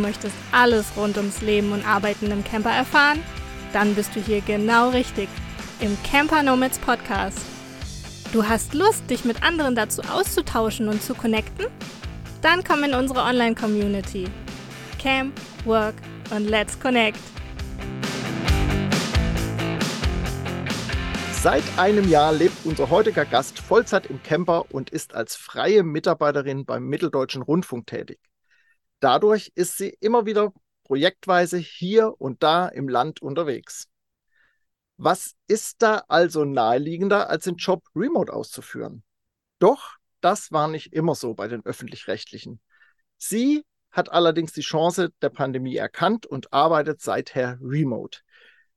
möchtest alles rund ums Leben und Arbeiten im Camper erfahren? Dann bist du hier genau richtig im Camper Nomads Podcast. Du hast Lust, dich mit anderen dazu auszutauschen und zu connecten? Dann komm in unsere Online-Community. Camp, Work und Let's Connect. Seit einem Jahr lebt unser heutiger Gast Vollzeit im Camper und ist als freie Mitarbeiterin beim Mitteldeutschen Rundfunk tätig. Dadurch ist sie immer wieder projektweise hier und da im Land unterwegs. Was ist da also naheliegender, als den Job remote auszuführen? Doch das war nicht immer so bei den öffentlich-rechtlichen. Sie hat allerdings die Chance der Pandemie erkannt und arbeitet seither remote.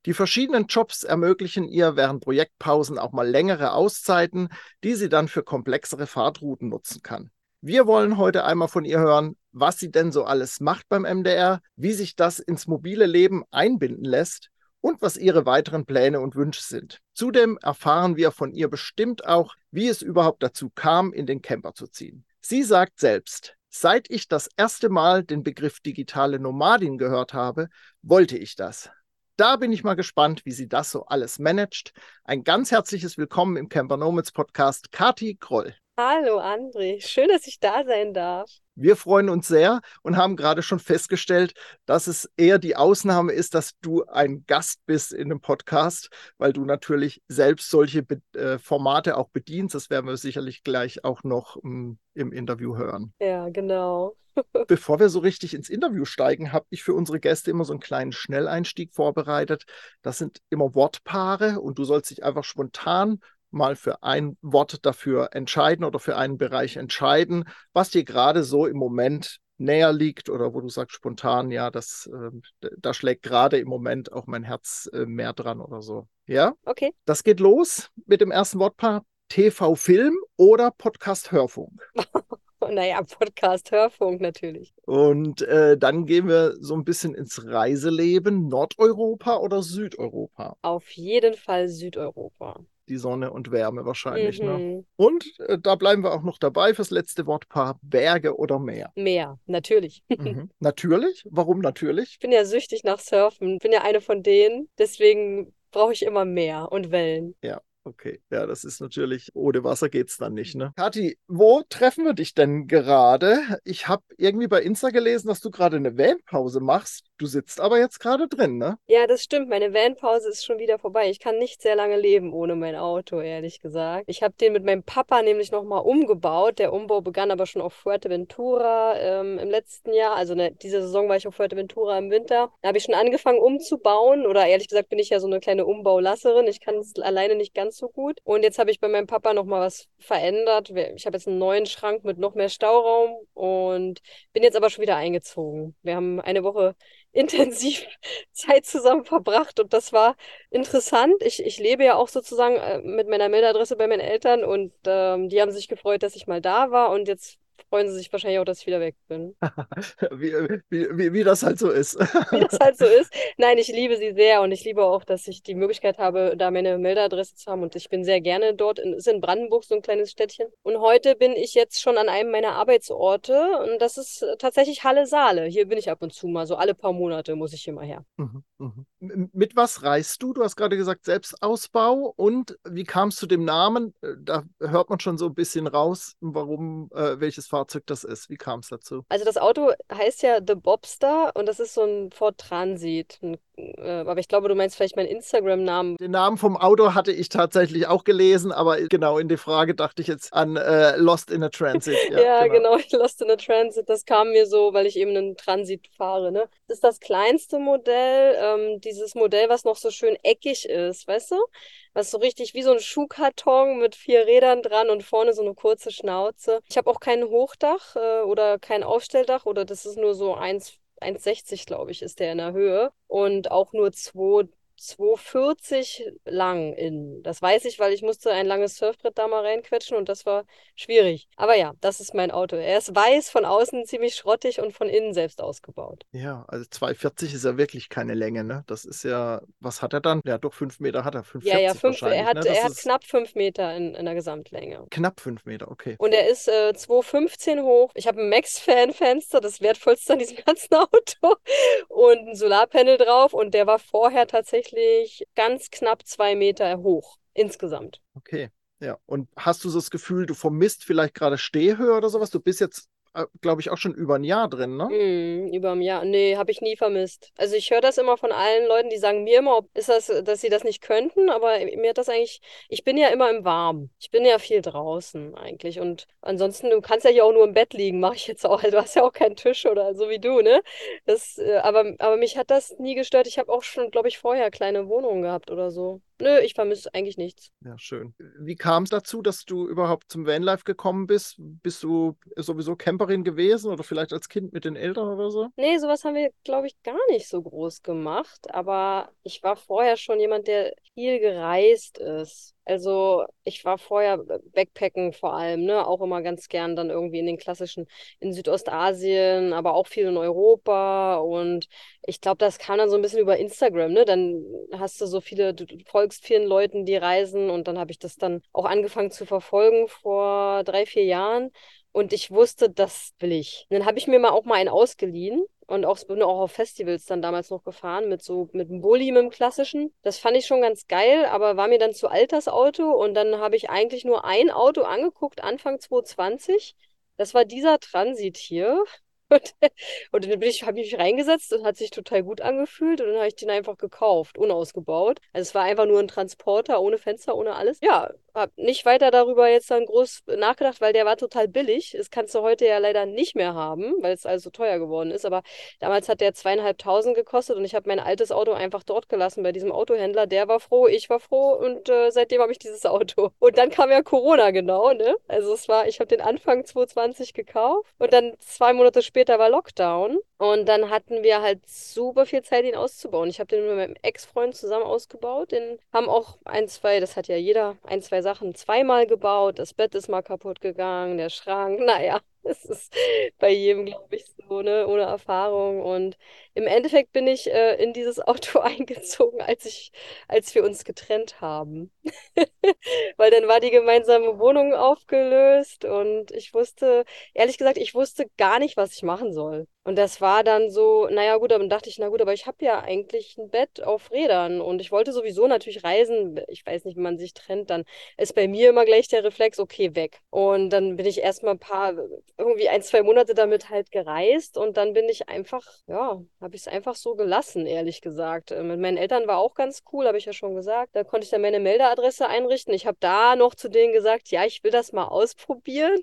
Die verschiedenen Jobs ermöglichen ihr während Projektpausen auch mal längere Auszeiten, die sie dann für komplexere Fahrtrouten nutzen kann. Wir wollen heute einmal von ihr hören, was sie denn so alles macht beim MDR, wie sich das ins mobile Leben einbinden lässt und was ihre weiteren Pläne und Wünsche sind. Zudem erfahren wir von ihr bestimmt auch, wie es überhaupt dazu kam, in den Camper zu ziehen. Sie sagt selbst, seit ich das erste Mal den Begriff digitale Nomadin gehört habe, wollte ich das. Da bin ich mal gespannt, wie sie das so alles managt. Ein ganz herzliches Willkommen im Camper Nomads Podcast, Kati Kroll. Hallo André, schön, dass ich da sein darf. Wir freuen uns sehr und haben gerade schon festgestellt, dass es eher die Ausnahme ist, dass du ein Gast bist in dem Podcast, weil du natürlich selbst solche Be äh, Formate auch bedienst. Das werden wir sicherlich gleich auch noch hm, im Interview hören. Ja, genau. Bevor wir so richtig ins Interview steigen, habe ich für unsere Gäste immer so einen kleinen Schnelleinstieg vorbereitet. Das sind immer Wortpaare und du sollst dich einfach spontan mal für ein Wort dafür entscheiden oder für einen Bereich entscheiden, was dir gerade so im Moment näher liegt oder wo du sagst spontan, ja, das, äh, da schlägt gerade im Moment auch mein Herz äh, mehr dran oder so. Ja? Okay. Das geht los mit dem ersten Wortpaar TV-Film oder Podcast-Hörfunk. naja, Podcast-Hörfunk natürlich. Und äh, dann gehen wir so ein bisschen ins Reiseleben. Nordeuropa oder Südeuropa? Auf jeden Fall Südeuropa die Sonne und Wärme wahrscheinlich. Ne? Mhm. Ne? Und äh, da bleiben wir auch noch dabei fürs letzte Wortpaar: Berge oder Meer. Meer, natürlich. Mhm. Natürlich? Warum natürlich? Ich bin ja süchtig nach Surfen, bin ja eine von denen. Deswegen brauche ich immer Meer und Wellen. Ja. Okay, ja, das ist natürlich, ohne Wasser geht es dann nicht, ne? Kathi, wo treffen wir dich denn gerade? Ich habe irgendwie bei Insta gelesen, dass du gerade eine Vanpause machst. Du sitzt aber jetzt gerade drin, ne? Ja, das stimmt. Meine Vanpause ist schon wieder vorbei. Ich kann nicht sehr lange leben ohne mein Auto, ehrlich gesagt. Ich habe den mit meinem Papa nämlich nochmal umgebaut. Der Umbau begann aber schon auf Fuerteventura ähm, im letzten Jahr. Also ne, diese Saison war ich auf Fuerteventura im Winter. Da habe ich schon angefangen umzubauen. Oder ehrlich gesagt bin ich ja so eine kleine Umbaulasserin. Ich kann es alleine nicht ganz so gut. Und jetzt habe ich bei meinem Papa noch mal was verändert. Ich habe jetzt einen neuen Schrank mit noch mehr Stauraum und bin jetzt aber schon wieder eingezogen. Wir haben eine Woche intensiv Zeit zusammen verbracht und das war interessant. Ich, ich lebe ja auch sozusagen äh, mit meiner Mailadresse bei meinen Eltern und ähm, die haben sich gefreut, dass ich mal da war und jetzt freuen sie sich wahrscheinlich auch, dass ich wieder weg bin. wie, wie, wie, wie, das halt so ist. wie das halt so ist. Nein, ich liebe sie sehr und ich liebe auch, dass ich die Möglichkeit habe, da meine Meldeadresse zu haben und ich bin sehr gerne dort. Es ist in Brandenburg so ein kleines Städtchen. Und heute bin ich jetzt schon an einem meiner Arbeitsorte und das ist tatsächlich Halle Saale. Hier bin ich ab und zu mal, so alle paar Monate muss ich hier mal her. Mhm, mhm. Mit was reist du? Du hast gerade gesagt Selbstausbau und wie kamst du dem Namen? Äh, da hört man schon so ein bisschen raus, warum, äh, welches welches Fahrzeug das ist. Wie kam es dazu? Also das Auto heißt ja The Bobster und das ist so ein Ford Transit. Ein, äh, aber ich glaube, du meinst vielleicht meinen Instagram-Namen. Den Namen vom Auto hatte ich tatsächlich auch gelesen, aber genau in die Frage dachte ich jetzt an äh, Lost in a Transit. Ja, ja genau. genau, Lost in a Transit. Das kam mir so, weil ich eben einen Transit fahre. Ne? Das ist das kleinste Modell, ähm, dieses Modell, was noch so schön eckig ist, weißt du? was so richtig wie so ein Schuhkarton mit vier Rädern dran und vorne so eine kurze Schnauze. Ich habe auch kein Hochdach äh, oder kein Aufstelldach oder das ist nur so 1, 1,60 glaube ich ist der in der Höhe. Und auch nur zwei 240 lang innen. Das weiß ich, weil ich musste ein langes Surfbrett da mal reinquetschen und das war schwierig. Aber ja, das ist mein Auto. Er ist weiß, von außen ziemlich schrottig und von innen selbst ausgebaut. Ja, also 240 ist ja wirklich keine Länge, ne? Das ist ja, was hat er dann? Ja, doch fünf Meter hat er. 540 ja, ja, fünf, er hat, ne? er hat knapp fünf Meter in, in der Gesamtlänge. Knapp fünf Meter, okay. Und er ist äh, 2,15 hoch. Ich habe ein Max-Fan-Fenster, das wertvollste an diesem ganzen Auto. Und ein Solarpanel drauf. Und der war vorher tatsächlich ganz knapp zwei Meter hoch insgesamt. Okay. Ja, und hast du so das Gefühl, du vermisst vielleicht gerade Stehhöhe oder sowas? Du bist jetzt glaube ich, auch schon über ein Jahr drin, ne? Mm, über ein Jahr. Nee, habe ich nie vermisst. Also ich höre das immer von allen Leuten, die sagen mir immer, ist das, dass sie das nicht könnten, aber mir hat das eigentlich, ich bin ja immer im Warmen. Ich bin ja viel draußen eigentlich. Und ansonsten, du kannst ja hier auch nur im Bett liegen, mache ich jetzt auch. Also du hast ja auch keinen Tisch oder so wie du, ne? Das, äh, aber, aber mich hat das nie gestört. Ich habe auch schon, glaube ich, vorher kleine Wohnungen gehabt oder so. Nö, ich vermisse eigentlich nichts. Ja, schön. Wie kam es dazu, dass du überhaupt zum Vanlife gekommen bist? Bist du sowieso Camperin gewesen oder vielleicht als Kind mit den Eltern oder so? Nee, sowas haben wir, glaube ich, gar nicht so groß gemacht. Aber ich war vorher schon jemand, der viel gereist ist. Also ich war vorher Backpacken vor allem, ne, auch immer ganz gern dann irgendwie in den klassischen, in Südostasien, aber auch viel in Europa. Und ich glaube, das kam dann so ein bisschen über Instagram, ne, dann hast du so viele, du folgst vielen Leuten, die reisen. Und dann habe ich das dann auch angefangen zu verfolgen vor drei, vier Jahren. Und ich wusste, das will ich. Und dann habe ich mir mal auch mal einen ausgeliehen und auch, bin auch auf Festivals dann damals noch gefahren mit so, mit einem Bulli, mit dem klassischen. Das fand ich schon ganz geil, aber war mir dann zu alt das Auto. Und dann habe ich eigentlich nur ein Auto angeguckt, Anfang 2020. Das war dieser Transit hier. Und, und dann ich, habe ich mich reingesetzt und hat sich total gut angefühlt und dann habe ich den einfach gekauft, unausgebaut. Also es war einfach nur ein Transporter ohne Fenster, ohne alles. Ja, habe nicht weiter darüber jetzt dann groß nachgedacht, weil der war total billig. Das kannst du heute ja leider nicht mehr haben, weil es also teuer geworden ist. Aber damals hat der zweieinhalbtausend gekostet und ich habe mein altes Auto einfach dort gelassen bei diesem Autohändler. Der war froh, ich war froh und äh, seitdem habe ich dieses Auto. Und dann kam ja Corona genau, ne? Also es war, ich habe den Anfang 2020 gekauft und dann zwei Monate später war Lockdown und dann hatten wir halt super viel Zeit, ihn auszubauen. Ich habe den mit meinem Ex-Freund zusammen ausgebaut. Den haben auch ein, zwei, das hat ja jeder, ein, zwei Sachen zweimal gebaut. Das Bett ist mal kaputt gegangen, der Schrank, naja. Es ist bei jedem, glaube ich, so, ne, ohne Erfahrung. Und im Endeffekt bin ich äh, in dieses Auto eingezogen, als ich, als wir uns getrennt haben. Weil dann war die gemeinsame Wohnung aufgelöst und ich wusste, ehrlich gesagt, ich wusste gar nicht, was ich machen soll. Und das war dann so, naja, gut, dann dachte ich, na gut, aber ich habe ja eigentlich ein Bett auf Rädern und ich wollte sowieso natürlich reisen. Ich weiß nicht, wie man sich trennt, dann ist bei mir immer gleich der Reflex, okay, weg. Und dann bin ich erstmal ein paar, irgendwie ein, zwei Monate damit halt gereist und dann bin ich einfach, ja, habe ich es einfach so gelassen, ehrlich gesagt. Äh, mit meinen Eltern war auch ganz cool, habe ich ja schon gesagt. Da konnte ich dann meine Meldeadresse einrichten. Ich habe da noch zu denen gesagt, ja, ich will das mal ausprobieren.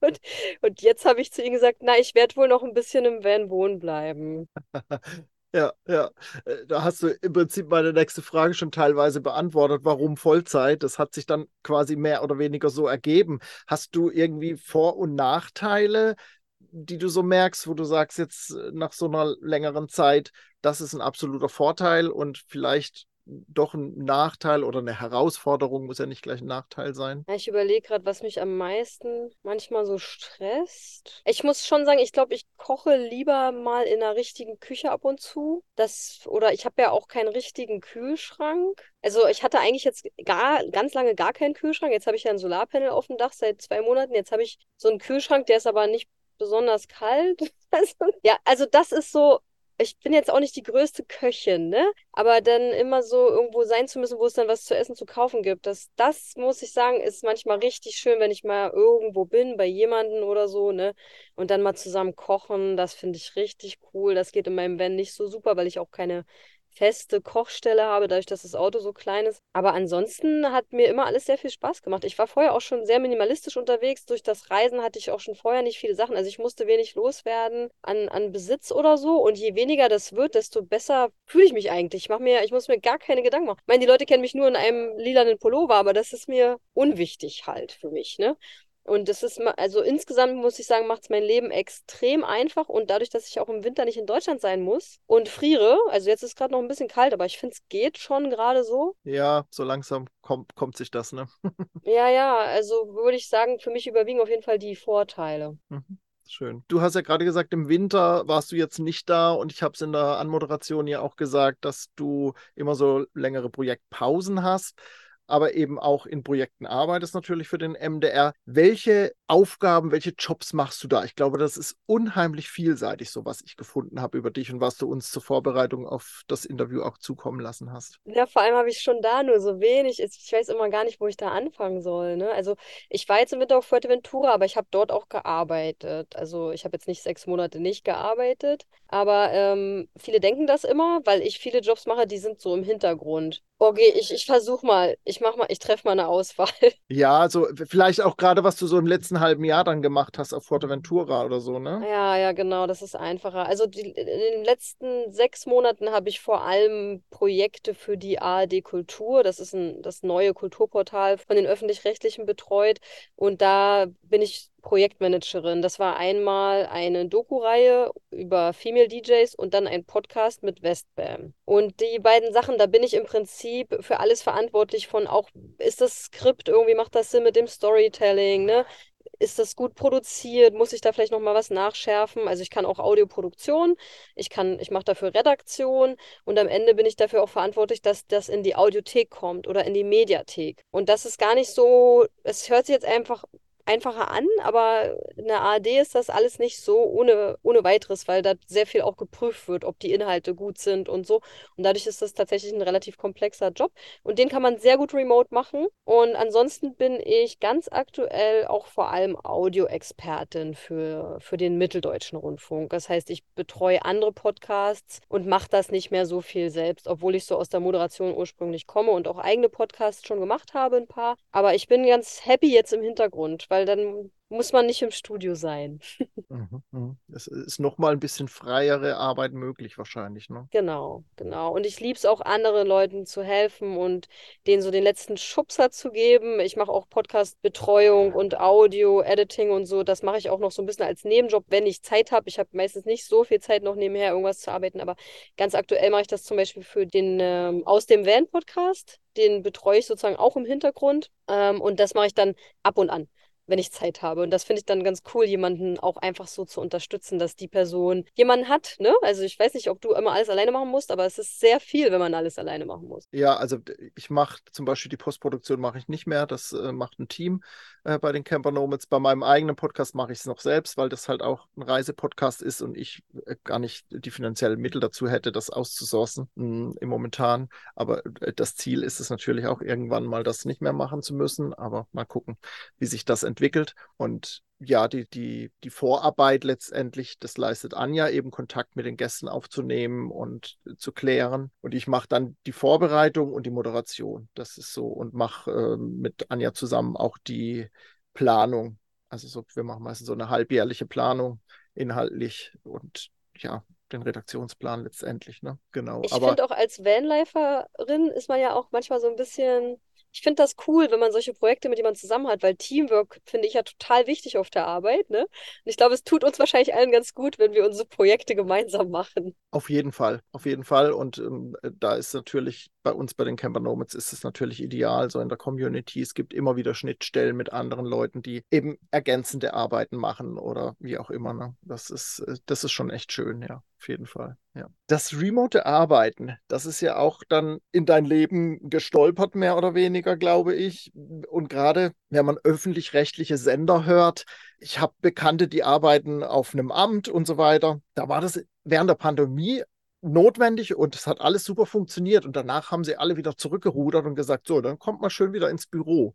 Und, und jetzt habe ich zu ihnen gesagt, na, ich werde wohl noch ein bisschen im Van wohnen bleiben. Ja, ja. Äh, da hast du im Prinzip meine nächste Frage schon teilweise beantwortet. Warum Vollzeit? Das hat sich dann quasi mehr oder weniger so ergeben. Hast du irgendwie Vor- und Nachteile, die du so merkst, wo du sagst, jetzt äh, nach so einer längeren Zeit, das ist ein absoluter Vorteil und vielleicht doch ein Nachteil oder eine Herausforderung, muss ja nicht gleich ein Nachteil sein. Ja, ich überlege gerade, was mich am meisten manchmal so stresst. Ich muss schon sagen, ich glaube, ich koche lieber mal in einer richtigen Küche ab und zu. Das, oder ich habe ja auch keinen richtigen Kühlschrank. Also ich hatte eigentlich jetzt gar, ganz lange gar keinen Kühlschrank. Jetzt habe ich ja ein Solarpanel auf dem Dach seit zwei Monaten. Jetzt habe ich so einen Kühlschrank, der ist aber nicht besonders kalt. Also, ja, also das ist so, ich bin jetzt auch nicht die größte Köchin, ne? Aber dann immer so irgendwo sein zu müssen, wo es dann was zu essen zu kaufen gibt, das, das muss ich sagen, ist manchmal richtig schön, wenn ich mal irgendwo bin, bei jemandem oder so, ne? Und dann mal zusammen kochen, das finde ich richtig cool. Das geht in meinem Van nicht so super, weil ich auch keine feste Kochstelle habe, dadurch, dass das Auto so klein ist. Aber ansonsten hat mir immer alles sehr viel Spaß gemacht. Ich war vorher auch schon sehr minimalistisch unterwegs. Durch das Reisen hatte ich auch schon vorher nicht viele Sachen. Also ich musste wenig loswerden an, an Besitz oder so. Und je weniger das wird, desto besser fühle ich mich eigentlich. Ich, mach mir, ich muss mir gar keine Gedanken machen. Ich meine, die Leute kennen mich nur in einem lilanen Pullover, aber das ist mir unwichtig halt für mich. Ne? Und das ist, also insgesamt muss ich sagen, macht es mein Leben extrem einfach. Und dadurch, dass ich auch im Winter nicht in Deutschland sein muss und friere, also jetzt ist gerade noch ein bisschen kalt, aber ich finde, es geht schon gerade so. Ja, so langsam kommt, kommt sich das, ne? ja, ja, also würde ich sagen, für mich überwiegen auf jeden Fall die Vorteile. Mhm. Schön. Du hast ja gerade gesagt, im Winter warst du jetzt nicht da und ich habe es in der Anmoderation ja auch gesagt, dass du immer so längere Projektpausen hast aber eben auch in Projekten arbeitest natürlich für den MDR. Welche Aufgaben, welche Jobs machst du da? Ich glaube, das ist unheimlich vielseitig, so was ich gefunden habe über dich und was du uns zur Vorbereitung auf das Interview auch zukommen lassen hast. Ja, vor allem habe ich schon da nur so wenig. Ich weiß immer gar nicht, wo ich da anfangen soll. Ne? Also ich war jetzt im Winter auf Fuerteventura, aber ich habe dort auch gearbeitet. Also ich habe jetzt nicht sechs Monate nicht gearbeitet, aber ähm, viele denken das immer, weil ich viele Jobs mache, die sind so im Hintergrund. Okay, ich, ich versuche mal. Ich mach mal, ich treffe mal eine Auswahl. Ja, also vielleicht auch gerade, was du so im letzten halben Jahr dann gemacht hast auf Fuerteventura oder so, ne? Ja, ja, genau, das ist einfacher. Also die, in den letzten sechs Monaten habe ich vor allem Projekte für die ARD Kultur. Das ist ein, das neue Kulturportal von den öffentlich-rechtlichen betreut. Und da bin ich Projektmanagerin. Das war einmal eine Doku-Reihe über Female DJs und dann ein Podcast mit Westbam. Und die beiden Sachen, da bin ich im Prinzip für alles verantwortlich von auch, ist das Skript irgendwie, macht das Sinn mit dem Storytelling, ne? Ist das gut produziert? Muss ich da vielleicht noch mal was nachschärfen? Also ich kann auch Audioproduktion, ich kann, ich mache dafür Redaktion und am Ende bin ich dafür auch verantwortlich, dass das in die Audiothek kommt oder in die Mediathek. Und das ist gar nicht so, es hört sich jetzt einfach einfacher an, aber in der ARD ist das alles nicht so ohne, ohne weiteres, weil da sehr viel auch geprüft wird, ob die Inhalte gut sind und so. Und dadurch ist das tatsächlich ein relativ komplexer Job und den kann man sehr gut remote machen. Und ansonsten bin ich ganz aktuell auch vor allem Audioexpertin für, für den Mitteldeutschen Rundfunk. Das heißt, ich betreue andere Podcasts und mache das nicht mehr so viel selbst, obwohl ich so aus der Moderation ursprünglich komme und auch eigene Podcasts schon gemacht habe, ein paar. Aber ich bin ganz happy jetzt im Hintergrund, weil weil dann muss man nicht im Studio sein. Mhm, mhm. Es ist nochmal ein bisschen freiere Arbeit möglich wahrscheinlich, ne? Genau, genau. Und ich liebe es auch, anderen Leuten zu helfen und denen so den letzten Schubser zu geben. Ich mache auch Podcast-Betreuung und Audio-Editing und so. Das mache ich auch noch so ein bisschen als Nebenjob, wenn ich Zeit habe. Ich habe meistens nicht so viel Zeit, noch nebenher irgendwas zu arbeiten, aber ganz aktuell mache ich das zum Beispiel für den ähm, Aus dem Van-Podcast. Den betreue ich sozusagen auch im Hintergrund. Ähm, und das mache ich dann ab und an wenn ich Zeit habe. Und das finde ich dann ganz cool, jemanden auch einfach so zu unterstützen, dass die Person jemanden hat. Ne? Also ich weiß nicht, ob du immer alles alleine machen musst, aber es ist sehr viel, wenn man alles alleine machen muss. Ja, also ich mache zum Beispiel die Postproduktion mache ich nicht mehr. Das äh, macht ein Team äh, bei den Camper Nomads. Bei meinem eigenen Podcast mache ich es noch selbst, weil das halt auch ein Reisepodcast ist und ich äh, gar nicht die finanziellen Mittel dazu hätte, das auszusourcen mh, hm, im Momentan. Aber äh, das Ziel ist es natürlich auch irgendwann mal, das nicht mehr machen zu müssen. Aber mal gucken, wie sich das entwickelt entwickelt. Und ja, die, die, die Vorarbeit letztendlich, das leistet Anja, eben Kontakt mit den Gästen aufzunehmen und zu klären. Und ich mache dann die Vorbereitung und die Moderation. Das ist so und mache äh, mit Anja zusammen auch die Planung. Also so, wir machen meistens so eine halbjährliche Planung inhaltlich und ja, den Redaktionsplan letztendlich, ne? Genau. Ich finde auch als Vanliferin ist man ja auch manchmal so ein bisschen ich finde das cool, wenn man solche Projekte mit jemandem zusammen hat, weil Teamwork finde ich ja total wichtig auf der Arbeit. Ne? Und ich glaube, es tut uns wahrscheinlich allen ganz gut, wenn wir unsere Projekte gemeinsam machen. Auf jeden Fall, auf jeden Fall. Und ähm, da ist natürlich bei uns bei den Camper Nomads ist es natürlich ideal, so in der Community. Es gibt immer wieder Schnittstellen mit anderen Leuten, die eben ergänzende Arbeiten machen oder wie auch immer. Ne? Das ist, äh, das ist schon echt schön, ja, auf jeden Fall. Ja. Das remote Arbeiten, das ist ja auch dann in dein Leben gestolpert, mehr oder weniger, glaube ich. Und gerade wenn man öffentlich-rechtliche Sender hört, ich habe Bekannte, die arbeiten auf einem Amt und so weiter. Da war das während der Pandemie notwendig und es hat alles super funktioniert. Und danach haben sie alle wieder zurückgerudert und gesagt, so, dann kommt mal schön wieder ins Büro.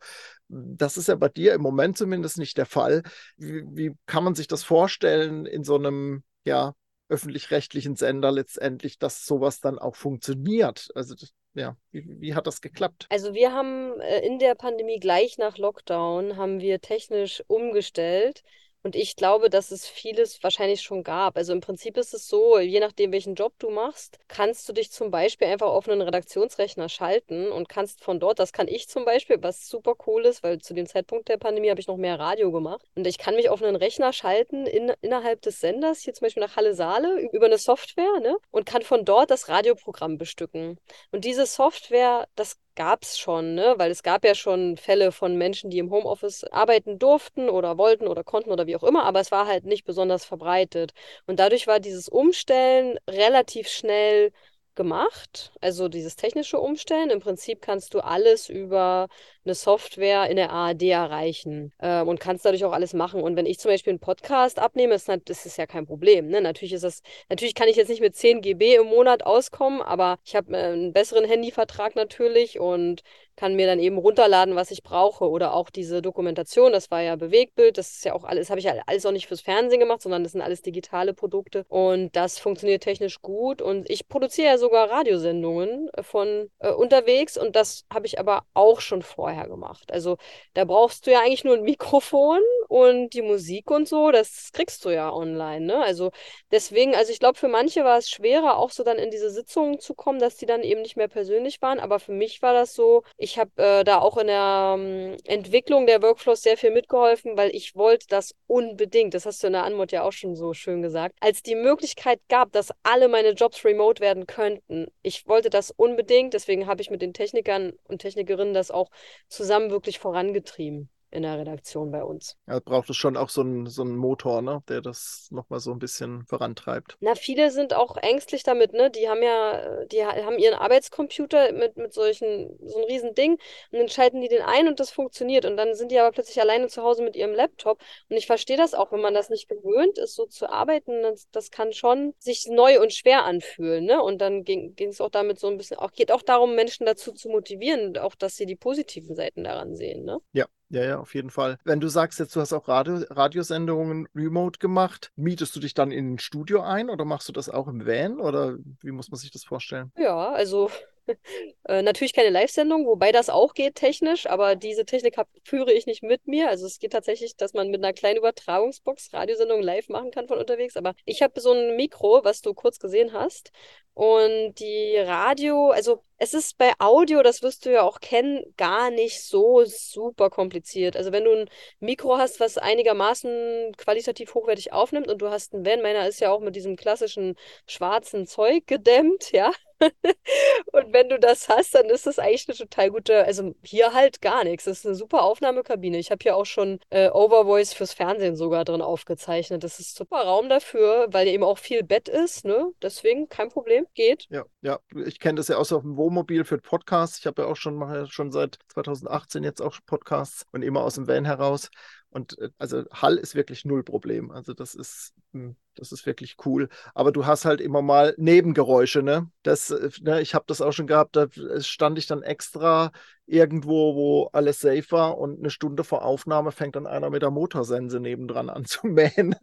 Das ist ja bei dir im Moment zumindest nicht der Fall. Wie, wie kann man sich das vorstellen in so einem, ja, öffentlich-rechtlichen Sender letztendlich, dass sowas dann auch funktioniert? Also ja, wie, wie, hat das geklappt? Also wir haben äh, in der Pandemie gleich nach Lockdown haben wir technisch umgestellt Und ich glaube, dass es vieles wahrscheinlich schon gab. Also im Prinzip ist es so, je nachdem, welchen Job du machst, kannst du dich zum Beispiel einfach auf einen Redaktionsrechner schalten und kannst von dort, das kann ich zum Beispiel, was super cool ist, weil zu dem Zeitpunkt der Pandemie habe ich noch mehr Radio gemacht. Und ich kann mich auf einen Rechner schalten in, innerhalb des Senders, hier zum Beispiel nach Halle Saale, über eine Software, ne? Und kann von dort das Radioprogramm bestücken. Und diese Software, das gab es schon, ne? Weil es gab ja schon Fälle von Menschen, die im Homeoffice arbeiten durften oder wollten oder konnten oder wie auch immer, aber es war halt nicht besonders verbreitet. Und dadurch war dieses Umstellen relativ schnell gemacht, also dieses technische Umstellen. Im Prinzip kannst du alles über eine Software in der ARD erreichen ähm, und kannst dadurch auch alles machen. Und wenn ich zum Beispiel einen Podcast abnehme, ist das ist ja kein Problem. Ne? Natürlich ist das, natürlich kann ich jetzt nicht mit 10 GB im Monat auskommen, aber ich habe äh, einen besseren Handyvertrag natürlich und kann mir dann eben runterladen, was ich brauche. Oder auch diese Dokumentation, das war ja Bewegtbild, das ist ja auch alles, habe ich ja alles auch nicht fürs Fernsehen gemacht, sondern das sind alles digitale Produkte. Und das funktioniert technisch gut. Und ich produziere ja sogar Radiosendungen äh, von äh, unterwegs und das habe ich aber auch schon vorher gemacht. Also da brauchst du ja eigentlich nur ein Mikrofon und die Musik und so, das kriegst du ja online. Ne? Also deswegen, also ich glaube, für manche war es schwerer, auch so dann in diese Sitzungen zu kommen, dass die dann eben nicht mehr persönlich waren. Aber für mich war das so, ich habe äh, da auch in der ähm, Entwicklung der Workflows sehr viel mitgeholfen, weil ich wollte das unbedingt, das hast du in der Anmut ja auch schon so schön gesagt, als die Möglichkeit gab, dass alle meine Jobs remote werden könnten. Ich wollte das unbedingt, deswegen habe ich mit den Technikern und Technikerinnen das auch zusammen wirklich vorangetrieben in der Redaktion bei uns. Ja, braucht es schon auch so einen, so einen Motor, ne, der das nochmal so ein bisschen vorantreibt. Na, viele sind auch ängstlich damit, ne? Die haben ja, die haben ihren Arbeitscomputer mit, mit solchen, so ein riesen Ding und dann schalten die den ein und das funktioniert. Und dann sind die aber plötzlich alleine zu Hause mit ihrem Laptop. Und ich verstehe das auch, wenn man das nicht gewöhnt ist, so zu arbeiten, das, das kann schon sich neu und schwer anfühlen, ne? Und dann ging es auch damit so ein bisschen, auch geht auch darum, Menschen dazu zu motivieren, auch dass sie die positiven Seiten daran sehen, ne? Ja, ja, ja, auf jeden Fall. Wenn du sagst jetzt, du hast auch Radio, Radiosendungen remote gemacht, mietest du dich dann in ein Studio ein oder machst du das auch im Van oder wie muss man sich das vorstellen? Ja, also äh, natürlich keine Live-Sendung, wobei das auch geht technisch, aber diese Technik hab, führe ich nicht mit mir. Also es geht tatsächlich, dass man mit einer kleinen Übertragungsbox Radiosendungen live machen kann von unterwegs. Aber ich habe so ein Mikro, was du kurz gesehen hast. Und die Radio, also es ist bei Audio, das wirst du ja auch kennen, gar nicht so super kompliziert. Also wenn du ein Mikro hast, was einigermaßen qualitativ hochwertig aufnimmt und du hast einen Van, meiner ist ja auch mit diesem klassischen schwarzen Zeug gedämmt, ja. und wenn du das hast, dann ist das eigentlich eine total gute, also hier halt gar nichts. Das ist eine super Aufnahmekabine. Ich habe hier auch schon äh, Overvoice fürs Fernsehen sogar drin aufgezeichnet. Das ist super Raum dafür, weil eben auch viel Bett ist, ne? Deswegen kein Problem, geht. Ja, ja. Ich kenne das ja aus auf dem Wohnmobil für Podcasts. Ich habe ja auch schon, mache ja schon seit 2018 jetzt auch Podcasts und immer aus dem Van heraus. Und äh, also Hall ist wirklich null Problem. Also das ist, hm, das ist wirklich cool. Aber du hast halt immer mal Nebengeräusche, ne? Das, äh, ne, ich habe das auch schon gehabt, da stand ich dann extra irgendwo, wo alles safe war und eine Stunde vor Aufnahme fängt dann einer mit der Motorsense nebendran an zu mähen.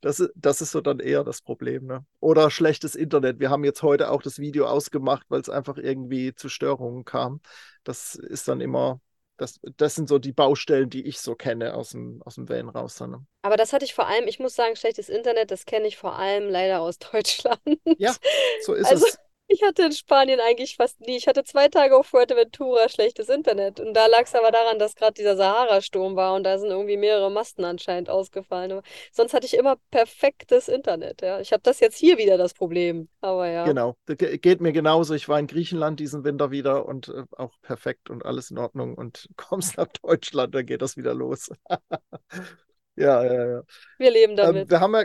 das, das ist so dann eher das Problem, ne? Oder schlechtes Internet. Wir haben jetzt heute auch das Video ausgemacht, weil es einfach irgendwie zu Störungen kam. Das ist dann immer das, das sind so die Baustellen, die ich so kenne aus dem, aus dem. Dann. Ne? Aber das hatte ich vor allem, ich muss sagen, schlechtes Internet, das kenne ich vor allem leider aus Deutschland. Ja, so ist also, es. Ich hatte in Spanien eigentlich fast nie. Ich hatte zwei Tage auf Fuerteventura schlechtes Internet. Und da lag es aber daran, dass gerade dieser Sahara-Sturm war und da sind irgendwie mehrere Masten anscheinend ausgefallen. Aber sonst hatte ich immer perfektes Internet. Ja. Ich habe das jetzt hier wieder das Problem. Aber ja. Genau, das geht mir genauso. Ich war in Griechenland diesen Winter wieder und äh, auch perfekt und alles in Ordnung. Und kommst nach Deutschland, dann geht das wieder los. ja, ja, ja. Wir leben damit. Ähm, wir haben ja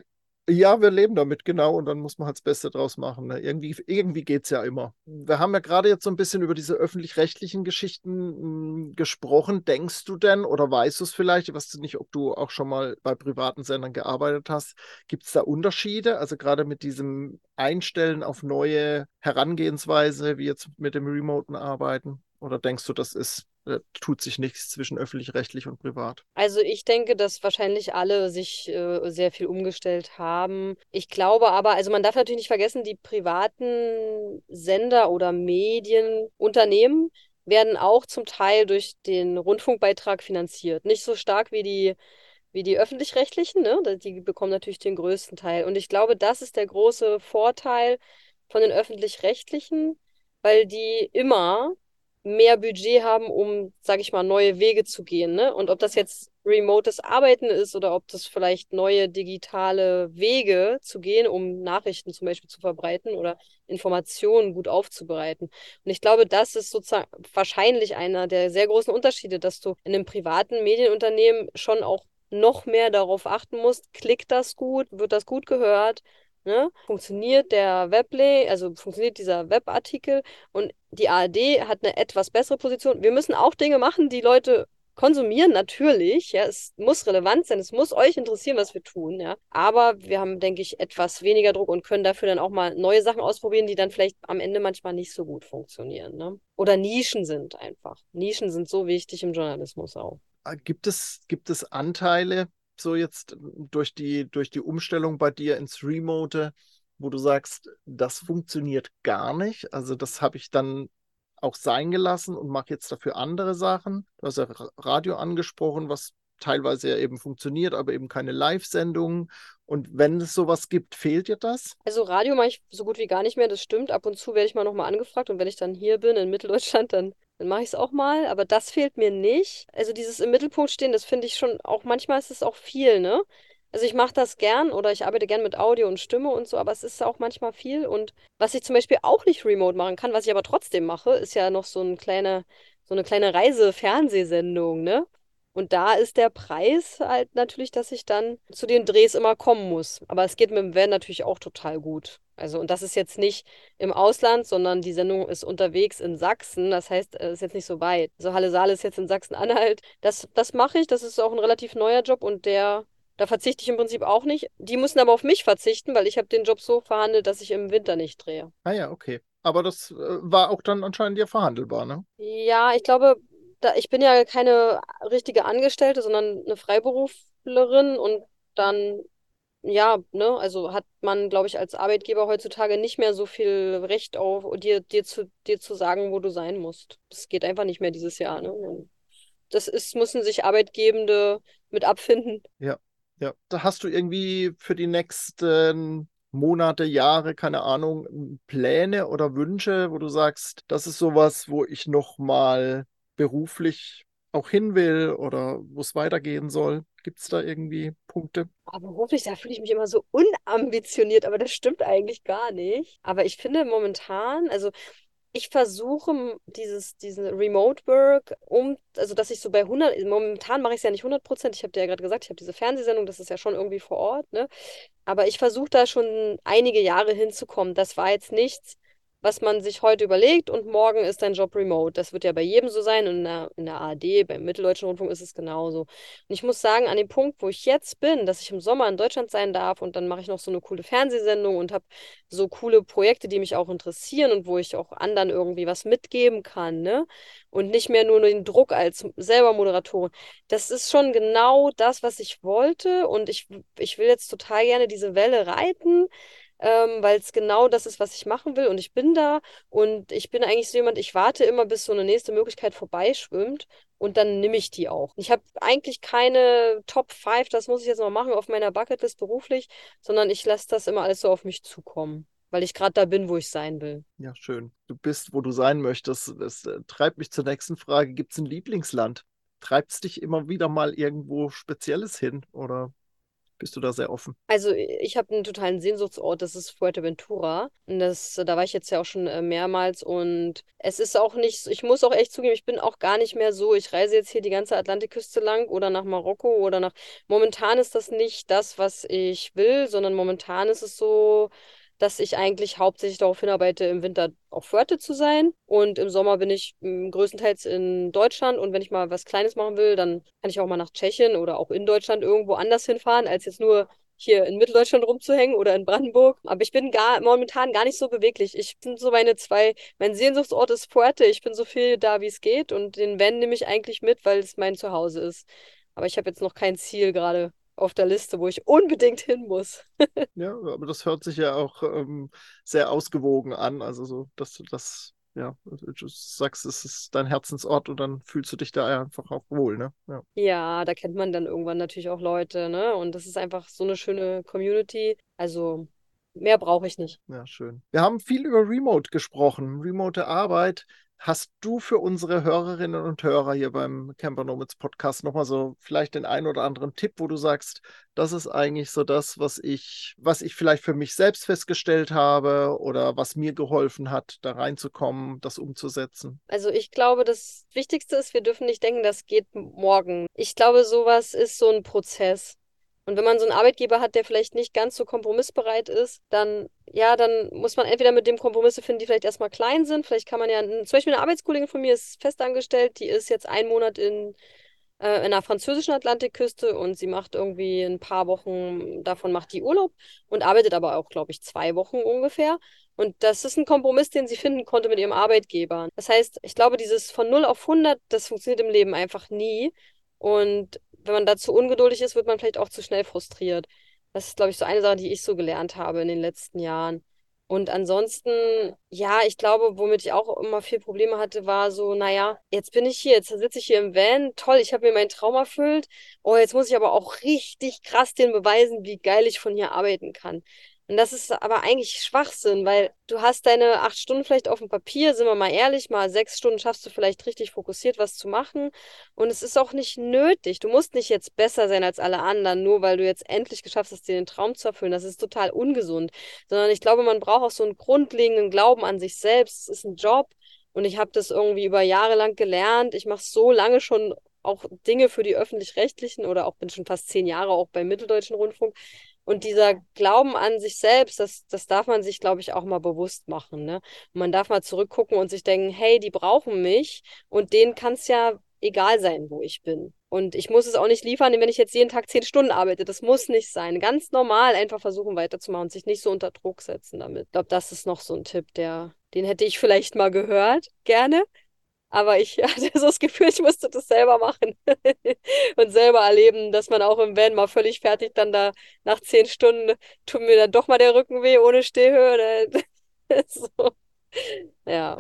ja, wir leben damit, genau. Und dann muss man halt das Beste draus machen. Ne? Irgendwie, irgendwie geht es ja immer. Wir haben ja gerade jetzt so ein bisschen über diese öffentlich-rechtlichen Geschichten mh, hm, gesprochen. Denkst du denn oder weißt du es vielleicht? Ich weiß nicht, ob du auch schon mal bei privaten Sendern gearbeitet hast. Gibt es da Unterschiede? Also gerade mit diesem Einstellen auf neue Herangehensweise, wie jetzt mit dem remoten Arbeiten? Oder denkst du, das ist äh, tut sich nichts zwischen öffentlich-rechtlich und privat? Also ich denke, dass wahrscheinlich alle sich äh, sehr viel umgestellt haben. Ich glaube aber, also man darf natürlich nicht vergessen, die privaten Sender oder Medienunternehmen werden auch zum Teil durch den Rundfunkbeitrag finanziert. Nicht so stark wie die wie die öffentlich-rechtlichen, ne? Die bekommen natürlich den größten Teil. Und ich glaube, das ist der große Vorteil von den öffentlich-rechtlichen, weil die immer mehr Budget haben, um, sage ich mal, neue Wege zu gehen. Ne? Und ob das jetzt remotes Arbeiten ist oder ob das vielleicht neue digitale Wege zu gehen, um Nachrichten zum Beispiel zu verbreiten oder Informationen gut aufzubereiten. Und ich glaube, das ist sozusagen wahrscheinlich einer der sehr großen Unterschiede, dass du in einem privaten Medienunternehmen schon auch noch mehr darauf achten musst, klickt das gut, wird das gut gehört, Ne? Funktioniert der Weblay, also funktioniert dieser Webartikel und die ARD hat eine etwas bessere Position. Wir müssen auch Dinge machen, die Leute konsumieren, natürlich. Ja, es muss relevant sein, es muss euch interessieren, was wir tun, ja. Aber wir haben, denke ich, etwas weniger Druck und können dafür dann auch mal neue Sachen ausprobieren, die dann vielleicht am Ende manchmal nicht so gut funktionieren. Ne? Oder Nischen sind einfach. Nischen sind so wichtig im Journalismus auch. Ah, gibt es, gibt es Anteile, so jetzt durch die, durch die Umstellung bei dir ins Remote, wo du sagst, das funktioniert gar nicht? Also das habe ich dann auch sein gelassen und mache jetzt dafür andere Sachen. Du hast ja Radio angesprochen, was teilweise ja eben funktioniert, aber eben keine Live-Sendungen. Und wenn es sowas gibt, fehlt dir das? Also Radio mache ich so gut wie gar nicht mehr, das stimmt. Ab und zu werde ich mal nochmal angefragt und wenn ich dann hier bin in Mitteldeutschland, dann, dann mache ich es auch mal. Aber das fehlt mir nicht. Also dieses im Mittelpunkt stehen, das finde ich schon auch, manchmal ist es auch viel, ne? Also ich mache das gern oder ich arbeite gern mit Audio und Stimme und so, aber es ist auch manchmal viel. Und was ich zum Beispiel auch nicht remote machen kann, was ich aber trotzdem mache, ist ja noch so ein kleine, so eine kleine Reise-Fernsehsendung, ne? Und da ist der Preis halt natürlich, dass ich dann zu den Drehs immer kommen muss. Aber es geht mit dem Van natürlich auch total gut. Also, und das ist jetzt nicht im Ausland, sondern die Sendung ist unterwegs in Sachsen. Das heißt, es ist jetzt nicht so weit. Also Halle Saale ist jetzt in Sachsen-Anhalt. Das, das mache ich. Das ist auch ein relativ neuer Job und der da verzichte ich im Prinzip auch nicht. Die müssen aber auf mich verzichten, weil ich habe den Job so verhandelt, dass ich im Winter nicht drehe. Ah ja, okay. Aber das äh, war auch dann anscheinend ja verhandelbar, ne? Ja, ich glaube, da, ich bin ja keine richtige Angestellte, sondern eine Freiberuflerin und dann, ja, ne, also hat man, glaube ich, als Arbeitgeber heutzutage nicht mehr so viel Recht auf, dir, dir, zu, dir zu sagen, wo du sein musst. Das geht einfach nicht mehr dieses Jahr, ne? Das ist, müssen sich Arbeitgebende mit abfinden. Ja. Ja, da hast du irgendwie für die nächsten Monate, Jahre, keine Ahnung, Pläne oder Wünsche, wo du sagst, das ist sowas, wo ich nochmal beruflich auch hin will oder wo es weitergehen soll? Gibt es da irgendwie Punkte? Aber beruflich, da fühle ich mich immer so unambitioniert, aber das stimmt eigentlich gar nicht. Aber ich finde momentan, also ich versuche dieses, diesen Remote Work um, also dass ich so bei 100, momentan mache ich es ja nicht 100 Prozent, ich habe dir ja gerade gesagt, ich habe diese Fernsehsendung, das ist ja schon irgendwie vor Ort, ne? Aber ich versuche da schon einige Jahre hinzukommen. Das war jetzt nichts, was man sich heute überlegt und morgen ist dein Job remote. Das wird ja bei jedem so sein und in der, in der ARD, beim Mitteldeutschen Rundfunk ist es genauso. Und ich muss sagen, an dem Punkt, wo ich jetzt bin, dass ich im Sommer in Deutschland sein darf und dann mache ich noch so eine coole Fernsehsendung und habe so coole Projekte, die mich auch interessieren und wo ich auch anderen irgendwie was mitgeben kann, ne? Und nicht mehr nur den Druck als selber Moderatorin. Das ist schon genau das, was ich wollte und ich, ich will jetzt total gerne diese Welle reiten ähm, weil es genau das ist, was ich machen will. Und ich bin da und ich bin eigentlich so jemand, ich warte immer, bis so eine nächste Möglichkeit vorbeischwimmt und dann nehme ich die auch. Ich habe eigentlich keine Top 5, das muss ich jetzt noch machen auf meiner Bucketlist beruflich, sondern ich lasse das immer alles so auf mich zukommen weil ich gerade da bin, wo ich sein will. Ja, schön. Du bist, wo du sein möchtest. Das äh, treibt mich zur nächsten Frage. Gibt es ein Lieblingsland? Treibt es dich immer wieder mal irgendwo Spezielles hin? Oder bist du da sehr offen? Also ich habe einen totalen Sehnsuchtsort, das ist Fuerteventura. Und das, da war ich jetzt ja auch schon äh, mehrmals und es ist auch nicht, ich muss auch echt zugeben, ich bin auch gar nicht mehr so, ich reise jetzt hier die ganze Atlantikküste lang oder nach Marokko oder nach. Momentan ist das nicht das, was ich will, sondern momentan ist es so, dass ich eigentlich hauptsächlich darauf hinarbeite, im Winter auf Fuerte zu sein. Und im Sommer bin ich hm, größtenteils in Deutschland. Und wenn ich mal was Kleines machen will, dann kann ich auch mal nach Tschechien oder auch in Deutschland irgendwo anders hinfahren, als jetzt nur hier in Mitteldeutschland rumzuhängen oder in Brandenburg. Aber ich bin gar, momentan gar nicht so beweglich. Ich bin so meine zwei, mein Sehnsuchtsort ist Fuerte. Ich bin so viel da, wie es geht. Und den Van nehme ich eigentlich mit, weil es mein Zuhause ist. Aber ich habe jetzt noch kein Ziel gerade auf der Liste, wo ich unbedingt hin muss. ja, aber das hört sich ja auch ähm, sehr ausgewogen an. Also so, dass du das ja, du sagst, es ist dein Herzensort und dann fühlst du dich da einfach auch wohl, ne? Ja. ja, da kennt man dann irgendwann natürlich auch Leute, ne? Und das ist einfach so eine schöne Community. Also mehr brauche ich nicht. Ja, schön. Wir haben viel über Remote gesprochen, remote Arbeit. Hast du für unsere Hörerinnen und Hörer hier beim Camper Nomads Podcast nochmal so vielleicht den einen oder anderen Tipp, wo du sagst, das ist eigentlich so das, was ich, was ich vielleicht für mich selbst festgestellt habe oder was mir geholfen hat, da reinzukommen, das umzusetzen? Also ich glaube, das Wichtigste ist, wir dürfen nicht denken, das geht morgen. Ich glaube, sowas ist so ein Prozess. Und wenn man so einen Arbeitgeber hat, der vielleicht nicht ganz so kompromissbereit ist, dann, ja, dann muss man entweder mit dem Kompromisse finden, die vielleicht erstmal klein sind. Vielleicht kann man ja, zum Beispiel eine Arbeitskollegin von mir ist festangestellt, die ist jetzt einen Monat in, äh, in der französischen Atlantikküste und sie macht irgendwie ein paar Wochen, davon macht die Urlaub und arbeitet aber auch, glaube ich, zwei Wochen ungefähr. Und das ist ein Kompromiss, den sie finden konnte mit ihrem Arbeitgeber. Das heißt, ich glaube, dieses von 0 auf 100, das funktioniert im Leben einfach nie. Und wenn man da zu ungeduldig ist, wird man vielleicht auch zu schnell frustriert. Das ist, glaube ich, so eine Sache, die ich so gelernt habe in den letzten Jahren. Und ansonsten, ja, ich glaube, womit ich auch immer viel Probleme hatte, war so, naja, jetzt bin ich hier, jetzt sitze ich hier im Van, toll, ich habe mir meinen Traum erfüllt. Oh, jetzt muss ich aber auch richtig krass den beweisen, wie geil ich von hier arbeiten kann. Und das ist aber eigentlich Schwachsinn, weil du hast deine acht Stunden vielleicht auf dem Papier, sind wir mal ehrlich, mal sechs Stunden schaffst du vielleicht richtig fokussiert was zu machen. Und es ist auch nicht nötig. Du musst nicht jetzt besser sein als alle anderen, nur weil du jetzt endlich geschafft hast, dir den Traum zu erfüllen. Das ist total ungesund. Sondern ich glaube, man braucht auch so einen grundlegenden Glauben an sich selbst. Es ist ein Job. Und ich habe das irgendwie über Jahre lang gelernt. Ich mache so lange schon auch Dinge für die öffentlich-rechtlichen oder auch bin schon fast zehn Jahre auch beim Mitteldeutschen Rundfunk. Und dieser Glauben an sich selbst, das, das darf man sich, glaube ich, auch mal bewusst machen. Ne? Man darf mal zurückgucken und sich denken, hey, die brauchen mich und denen kann es ja egal sein, wo ich bin. Und ich muss es auch nicht liefern, wenn ich jetzt jeden Tag zehn Stunden arbeite. Das muss nicht sein. Ganz normal einfach versuchen weiterzumachen und sich nicht so unter Druck setzen damit. Ich glaube, das ist noch so ein Tipp, der, den hätte ich vielleicht mal gehört, gerne. Aber ich hatte so das Gefühl, ich musste das selber machen und selber erleben, dass man auch im Van mal völlig fertig dann da nach zehn Stunden tut mir dann doch mal der Rücken weh ohne Stehhöhe. so. Ja.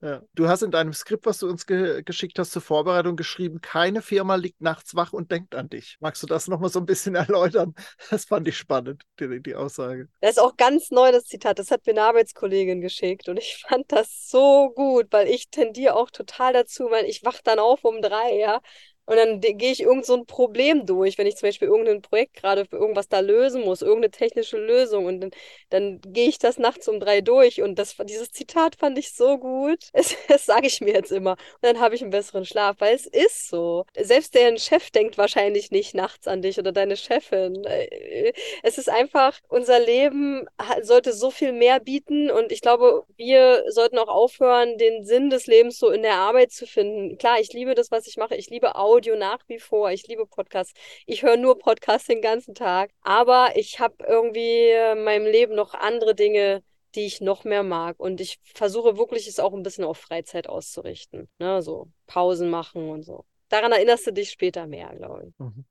ja. Du hast in deinem Skript, was du uns ge geschickt hast zur Vorbereitung, geschrieben, keine Firma liegt nachts wach und denkt an dich. Magst du das nochmal so ein bisschen erläutern? Das fand ich spannend, die, die Aussage. Das ist auch ganz neu, das Zitat. Das hat mir eine Arbeitskollegin geschickt und ich fand das so gut, weil ich tendiere auch total dazu, weil ich wach dann auf um drei, ja. Und dann gehe ich irgend so ein Problem durch, wenn ich zum Beispiel irgendein Projekt gerade für irgendwas da lösen muss, irgendeine technische Lösung. Und dann, dann gehe ich das nachts um drei durch. Und das, dieses Zitat fand ich so gut. Das, das sage ich mir jetzt immer. Und dann habe ich einen besseren Schlaf, weil es ist so. Selbst der Chef denkt wahrscheinlich nicht nachts an dich oder deine Chefin. Äh, es ist einfach, unser Leben sollte so viel mehr bieten. Und ich glaube, wir sollten auch aufhören, den Sinn des Lebens so in der Arbeit zu finden. Klar, ich liebe das, was ich mache. Ich liebe Audio. Audio nach wie vor. Ich liebe Podcasts. Ich höre nur Podcasts den ganzen Tag. Aber ich habe irgendwie in meinem Leben noch andere Dinge, die ich noch mehr mag. Und ich versuche wirklich, es auch ein bisschen auf Freizeit auszurichten. Ne? So Pausen machen und so. Daran erinnerst du dich später mehr, glaube ich. Mhm.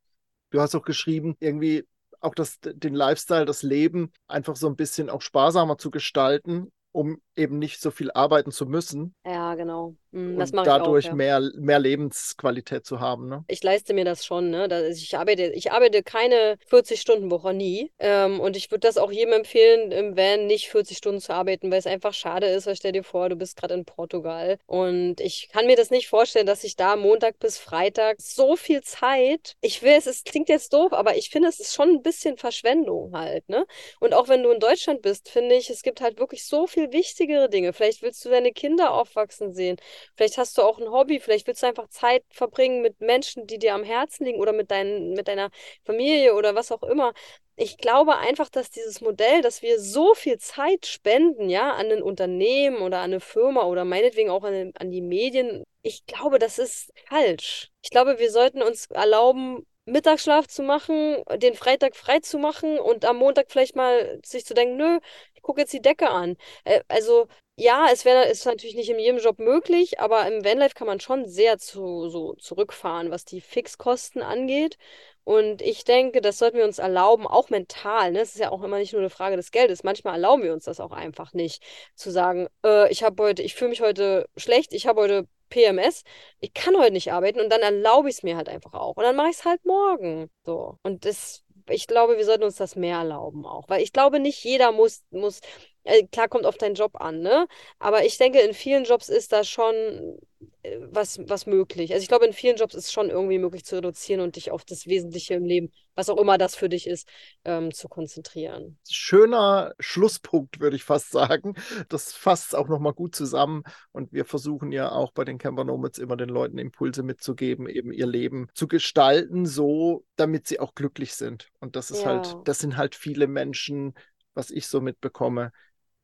Du hast auch geschrieben, irgendwie auch das, den Lifestyle, das Leben einfach so ein bisschen auch sparsamer zu gestalten, um eben nicht so viel arbeiten zu müssen. Ja, genau. Mhm, das und dadurch auch, ja. mehr, mehr Lebensqualität zu haben. Ne? Ich leiste mir das schon. Ne? Ich, arbeite, ich arbeite keine 40-Stunden-Woche nie. Ähm, und ich würde das auch jedem empfehlen, im Van nicht 40 Stunden zu arbeiten, weil es einfach schade ist. Weil stell dir vor, du bist gerade in Portugal. Und ich kann mir das nicht vorstellen, dass ich da Montag bis Freitag so viel Zeit. Ich will, es, es klingt jetzt doof, aber ich finde, es ist schon ein bisschen Verschwendung halt. Ne? Und auch wenn du in Deutschland bist, finde ich, es gibt halt wirklich so viel wichtigere Dinge. Vielleicht willst du deine Kinder aufwachsen sehen. Vielleicht hast du auch ein Hobby, vielleicht willst du einfach Zeit verbringen mit Menschen, die dir am Herzen liegen oder mit, dein, mit deiner Familie oder was auch immer. Ich glaube einfach, dass dieses Modell, dass wir so viel Zeit spenden, ja, an ein Unternehmen oder an eine Firma oder meinetwegen auch an, an die Medien, ich glaube, das ist falsch. Ich glaube, wir sollten uns erlauben, Mittagsschlaf zu machen, den Freitag frei zu machen und am Montag vielleicht mal sich zu denken, nö, ich gucke jetzt die Decke an. Äh, also ja, es wäre ist natürlich nicht in jedem Job möglich, aber im Vanlife kann man schon sehr zu, so zurückfahren, was die Fixkosten angeht. Und ich denke, das sollten wir uns erlauben, auch mental. Ne? Es ist ja auch immer nicht nur eine Frage des Geldes. Manchmal erlauben wir uns das auch einfach nicht, zu sagen, äh, ich habe heute, ich fühle mich heute schlecht, ich habe heute PMS, ich kann heute nicht arbeiten und dann erlaube ich es mir halt einfach auch. Und dann mache ich es halt morgen. So. Und das, ich glaube, wir sollten uns das mehr erlauben auch. Weil ich glaube, nicht jeder muss, muss äh, klar kommt auf deinen Job an, ne? Aber ich denke, in vielen Jobs ist da schon äh, was, was möglich. Also ich glaube, in vielen Jobs ist schon irgendwie möglich zu reduzieren und dich auf das Wesentliche im Leben, was auch immer das für dich ist, ähm, zu konzentrieren. Schöner Schlusspunkt, würde ich fast sagen. Das fasst auch nochmal gut zusammen. Und wir versuchen ja auch bei den Camper Nomads immer den Leuten Impulse mitzugeben, eben ihr Leben zu gestalten, so damit sie auch glücklich sind. Und das ist halt, ja. halt, das sind halt viele Menschen, was ich so mitbekomme,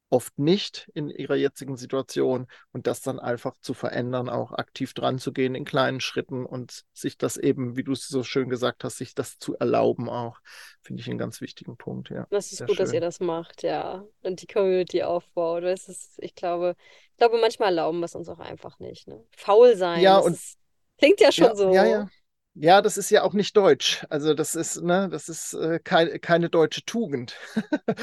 oft nicht in ihrer jetzigen Situation und das dann einfach zu verändern, auch aktiv dran zu gehen in kleinen Schritten und sich das eben, wie du es so schön gesagt hast, sich das zu erlauben auch, finde ich einen ganz wichtigen Punkt, ja. Das ist Sehr gut, schön. dass ihr das macht, ja, und die Community aufbaut. Das ist, ich glaube, ich glaube, manchmal erlauben wir es uns auch einfach nicht, ne? Faul sein. Ja, und ist, klingt ja schon ja, so. Ja, ja. Ja, das ist ja auch nicht deutsch. Also das ist, ne, das ist äh, kein, keine deutsche Tugend,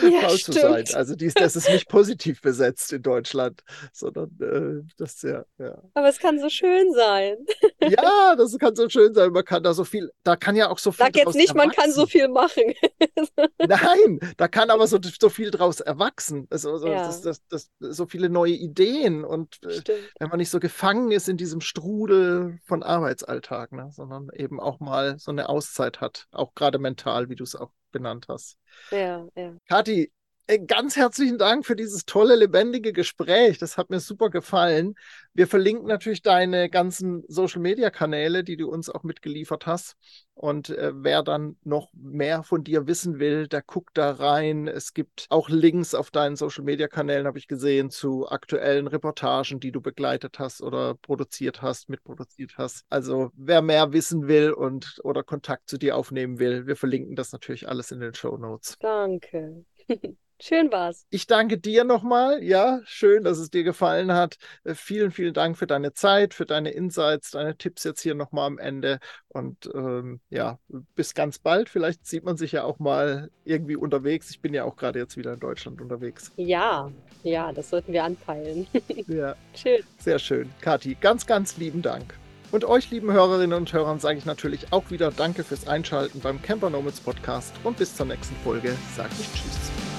ja, faul zu sein. Also dies, das ist nicht positiv besetzt in Deutschland, sondern äh, das ja, ja. Aber es kann so schön sein. ja, das kann so schön sein. Man kann da so viel, da kann ja auch so viel. Sag jetzt nicht, erwachsen. man kann so viel machen. Nein, da kann aber so, so viel draus erwachsen. Also, also ja. das, das, das, so viele neue Ideen und äh, wenn man nicht so gefangen ist in diesem Strudel von Arbeitsalltag, ne, sondern eben auch mal so eine Auszeit hat, auch gerade mental, wie du es auch benannt hast. Ja, ja. Kathi, ganz herzlichen Dank für dieses tolle, lebendige Gespräch. Das hat mir super gefallen. Wir verlinken natürlich deine ganzen Social-Media-Kanäle, die du uns auch mitgeliefert hast. Und äh, wer dann noch mehr von dir wissen will, der guckt da rein. Es gibt auch Links auf deinen Social-Media-Kanälen, habe ich gesehen, zu aktuellen Reportagen, die du begleitet hast oder produziert hast, mitproduziert hast. Also wer mehr wissen will und oder Kontakt zu dir aufnehmen will, wir verlinken das natürlich alles in den Show Notes. Danke. Schön war's. Ich danke dir nochmal. Ja, schön, dass es dir gefallen hat. Äh, vielen, vielen Dank für deine Zeit, für deine Insights, deine Tipps jetzt hier nochmal am Ende. Und ähm, ja, bis ganz bald. Vielleicht sieht man sich ja auch mal irgendwie unterwegs. Ich bin ja auch gerade jetzt wieder in Deutschland unterwegs. Ja, ja, das sollten wir anpeilen. ja. Schön. Sehr schön. Kathi, ganz, ganz lieben Dank. Und euch, lieben Hörerinnen und Hörern, sage ich natürlich auch wieder Danke fürs Einschalten beim Camper Nomads Podcast und bis zur nächsten Folge sage ich Tschüss.